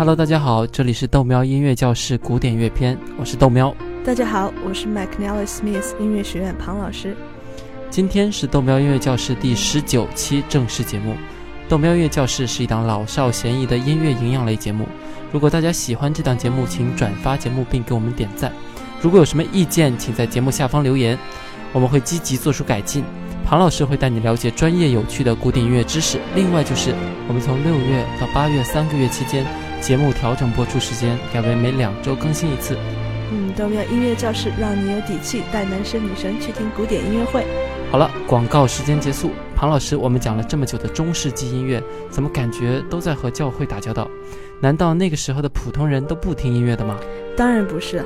Hello，大家好，这里是豆喵音乐教室古典乐篇，我是豆喵。大家好，我是 McNally Smith 音乐学院庞老师。今天是豆喵音乐教室第十九期正式节目。豆喵音乐教室是一档老少咸宜的音乐营养类节目。如果大家喜欢这档节目，请转发节目并给我们点赞。如果有什么意见，请在节目下方留言，我们会积极做出改进。庞老师会带你了解专业有趣的古典音乐知识。另外就是我们从六月到八月三个月期间，节目调整播出时间，改为每两周更新一次。嗯，豆喵音乐教室让你有底气带男神女神去听古典音乐会。好了，广告时间结束。庞老师，我们讲了这么久的中世纪音乐，怎么感觉都在和教会打交道？难道那个时候的普通人都不听音乐的吗？当然不是。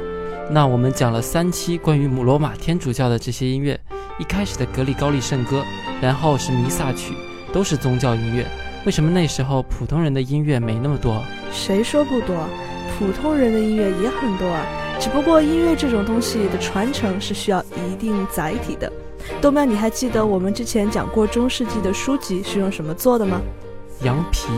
那我们讲了三期关于罗马天主教的这些音乐，一开始的格里高利圣歌，然后是弥撒曲，都是宗教音乐。为什么那时候普通人的音乐没那么多？谁说不多？普通人的音乐也很多啊。只不过音乐这种东西的传承是需要一定载体的。豆苗，你还记得我们之前讲过中世纪的书籍是用什么做的吗？羊皮。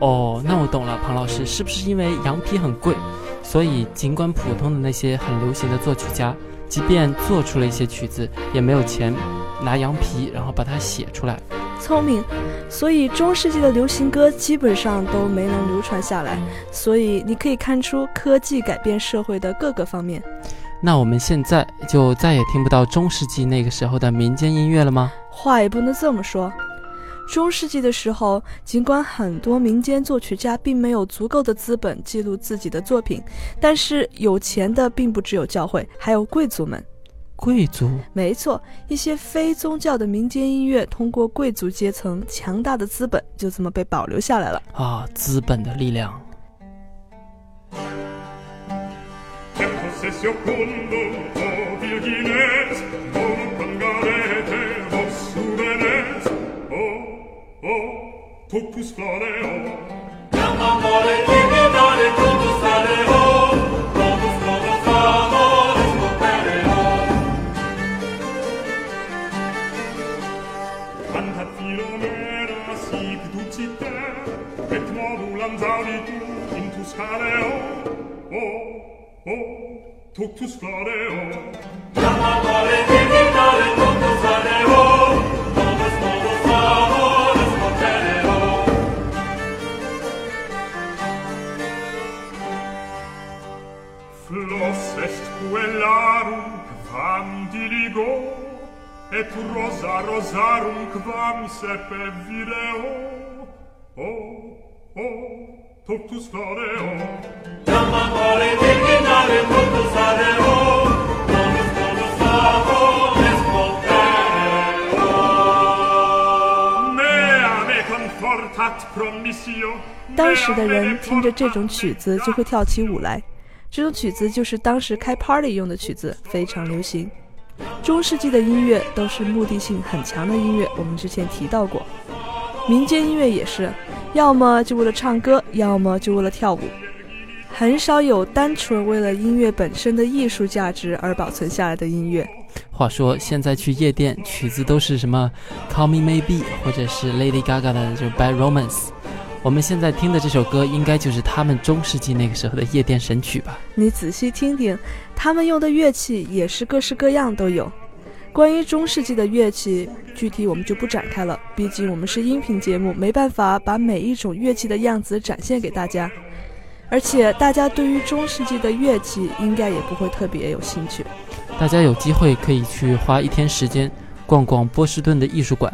哦，那我懂了，庞老师，是不是因为羊皮很贵？所以，尽管普通的那些很流行的作曲家，即便做出了一些曲子，也没有钱拿羊皮，然后把它写出来。聪明，所以中世纪的流行歌基本上都没能流传下来。所以你可以看出科技改变社会的各个方面。那我们现在就再也听不到中世纪那个时候的民间音乐了吗？话也不能这么说。中世纪的时候，尽管很多民间作曲家并没有足够的资本记录自己的作品，但是有钱的并不只有教会，还有贵族们。贵族？没错，一些非宗教的民间音乐，通过贵族阶层强大的资本，就这么被保留下来了。啊，资本的力量。clareo, oh, oh, oh tuctus clareo. Oh. Lama mare divinare, tuctus clareo, oh. novus novus amores potereo. Flos est puellarum, quam diligo, et rosa rosarum, quam sepe vireo, oh, oh, top story 当时的人听着这种曲子就会跳起舞来，这种曲子就是当时开 party 用的曲子，非常流行，中世纪的音乐都是目的性很强的音乐，我们之前提到过。民间音乐也是，要么就为了唱歌，要么就为了跳舞，很少有单纯为了音乐本身的艺术价值而保存下来的音乐。话说，现在去夜店，曲子都是什么《Call Me Maybe》或者是 Lady Gaga 的就《Bad Romance》。我们现在听的这首歌，应该就是他们中世纪那个时候的夜店神曲吧？你仔细听听，他们用的乐器也是各式各样都有。关于中世纪的乐器，具体我们就不展开了，毕竟我们是音频节目，没办法把每一种乐器的样子展现给大家。而且大家对于中世纪的乐器应该也不会特别有兴趣。大家有机会可以去花一天时间逛逛波士顿的艺术馆，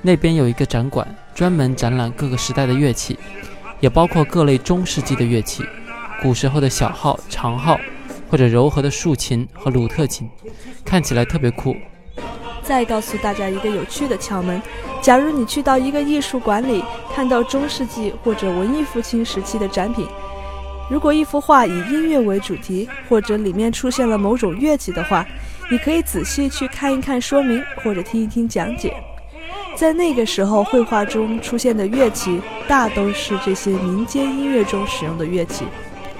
那边有一个展馆，专门展览各个时代的乐器，也包括各类中世纪的乐器，古时候的小号、长号，或者柔和的竖琴和鲁特琴，看起来特别酷。再告诉大家一个有趣的窍门：假如你去到一个艺术馆里，看到中世纪或者文艺复兴时期的展品，如果一幅画以音乐为主题，或者里面出现了某种乐器的话，你可以仔细去看一看说明，或者听一听讲解。在那个时候，绘画中出现的乐器大都是这些民间音乐中使用的乐器。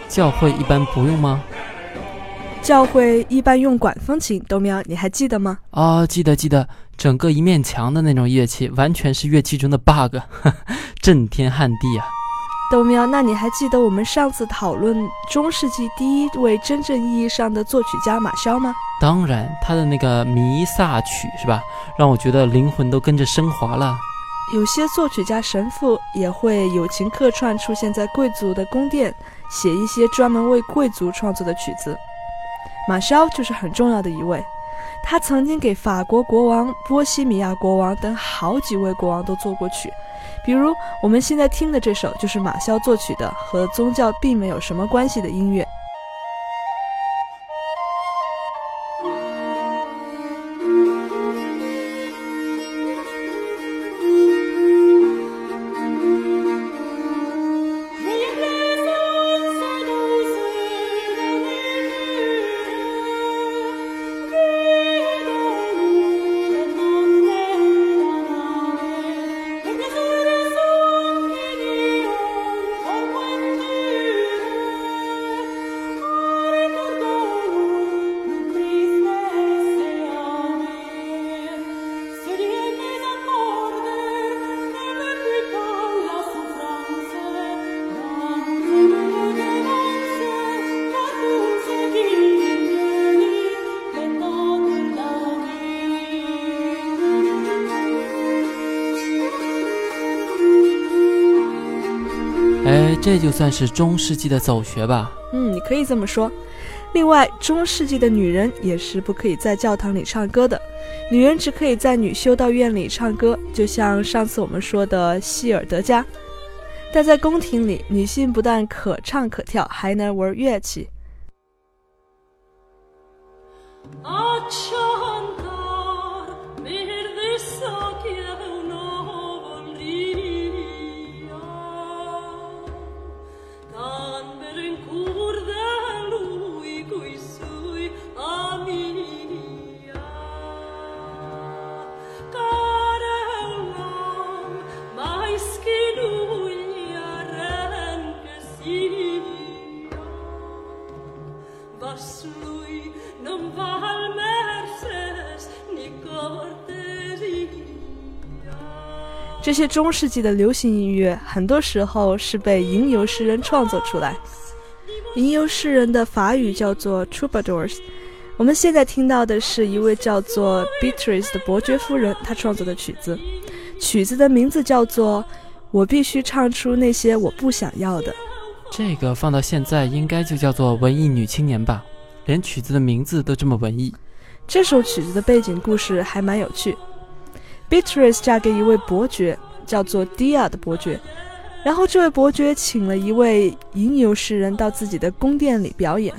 教会一般不用吗？教会一般用管风琴，豆苗，你还记得吗？哦，记得记得，整个一面墙的那种乐器，完全是乐器中的 bug，震天撼地啊！豆苗，那你还记得我们上次讨论中世纪第一位真正意义上的作曲家马肖吗？当然，他的那个弥撒曲是吧，让我觉得灵魂都跟着升华了。有些作曲家神父也会友情客串，出现在贵族的宫殿，写一些专门为贵族创作的曲子。马肖就是很重要的一位，他曾经给法国国王、波西米亚国王等好几位国王都作过曲。比如我们现在听的这首，就是马肖作曲的，和宗教并没有什么关系的音乐。这就算是中世纪的走穴吧。嗯，你可以这么说。另外，中世纪的女人也是不可以在教堂里唱歌的，女人只可以在女修道院里唱歌，就像上次我们说的希尔德加。但在宫廷里，女性不但可唱可跳，还能玩乐器。这些中世纪的流行音乐，很多时候是被吟游诗人创作出来。吟游诗人的法语叫做 troubadours。我们现在听到的是一位叫做 Beatrice 的伯爵夫人，她创作的曲子。曲子的名字叫做《我必须唱出那些我不想要的》。这个放到现在应该就叫做文艺女青年吧？连曲子的名字都这么文艺。这首曲子的背景故事还蛮有趣。Beatrice 嫁给一位伯爵，叫做 Dia 的伯爵。然后这位伯爵请了一位吟游诗人到自己的宫殿里表演。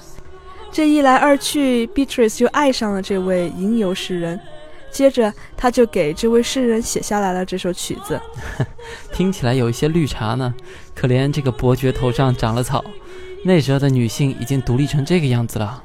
这一来二去，Beatrice 就爱上了这位吟游诗人。接着他就给这位诗人写下来了这首曲子。听起来有一些绿茶呢。可怜这个伯爵头上长了草。那时候的女性已经独立成这个样子了。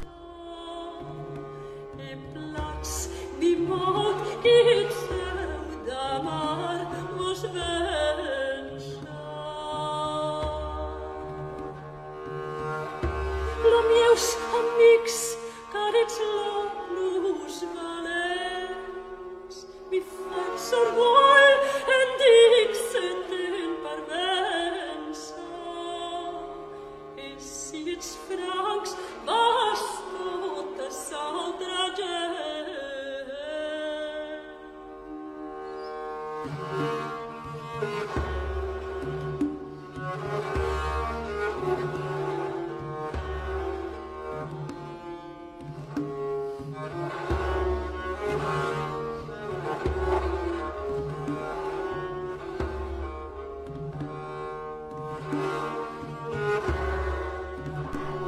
Thank you.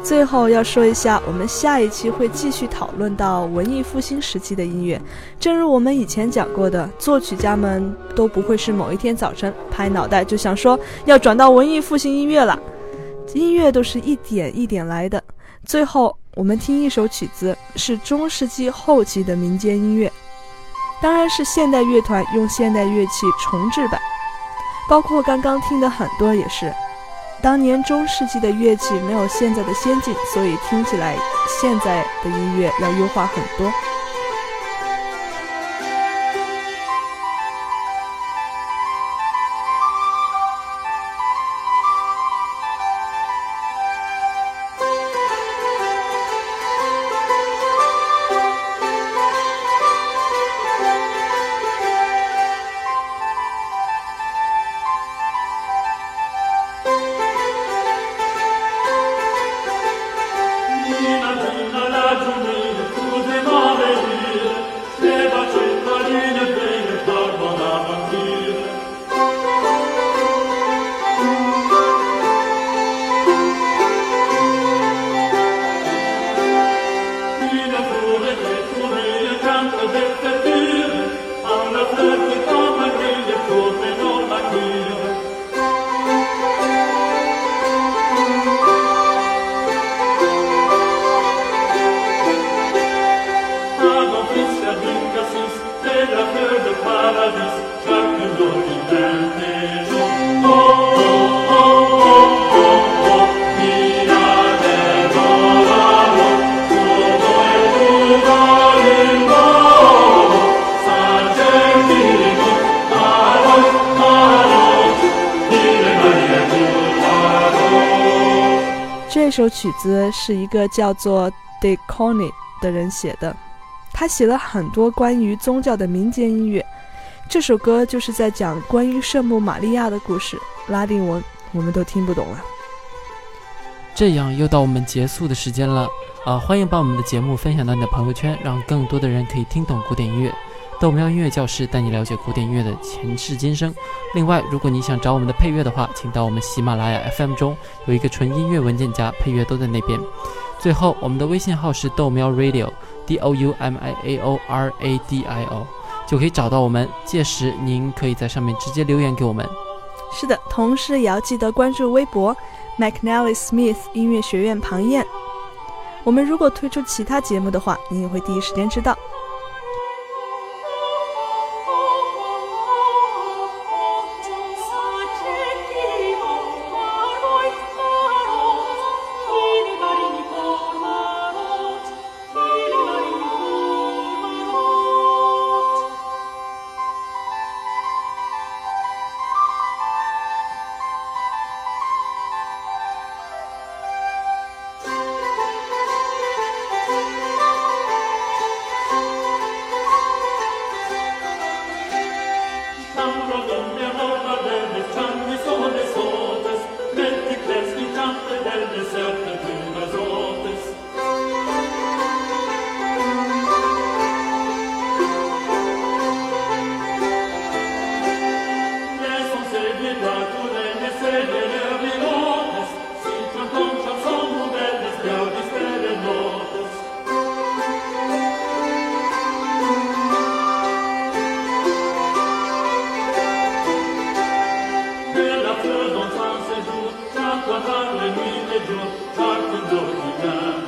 最后要说一下，我们下一期会继续讨论到文艺复兴时期的音乐。正如我们以前讲过的，作曲家们都不会是某一天早晨拍脑袋就想说要转到文艺复兴音乐了，音乐都是一点一点来的。最后，我们听一首曲子，是中世纪后期的民间音乐，当然是现代乐团用现代乐器重制版，包括刚刚听的很多也是。当年中世纪的乐器没有现在的先进，所以听起来现在的音乐要优化很多。live 这首曲子是一个叫做 d e c o n i 的人写的，他写了很多关于宗教的民间音乐。这首歌就是在讲关于圣母玛利亚的故事，拉丁文我们都听不懂了。这样又到我们结束的时间了啊！欢迎把我们的节目分享到你的朋友圈，让更多的人可以听懂古典音乐。豆苗音乐教室带你了解古典音乐的前世今生。另外，如果你想找我们的配乐的话，请到我们喜马拉雅 FM 中有一个纯音乐文件夹，配乐都在那边。最后，我们的微信号是豆苗 Radio，D O U M I A O R A D I O，就可以找到我们。届时您可以在上面直接留言给我们。是的，同时也要记得关注微博 McNally Smith 音乐学院庞燕。我们如果推出其他节目的话，你也会第一时间知道。وطن میل جو ترک دو دیدن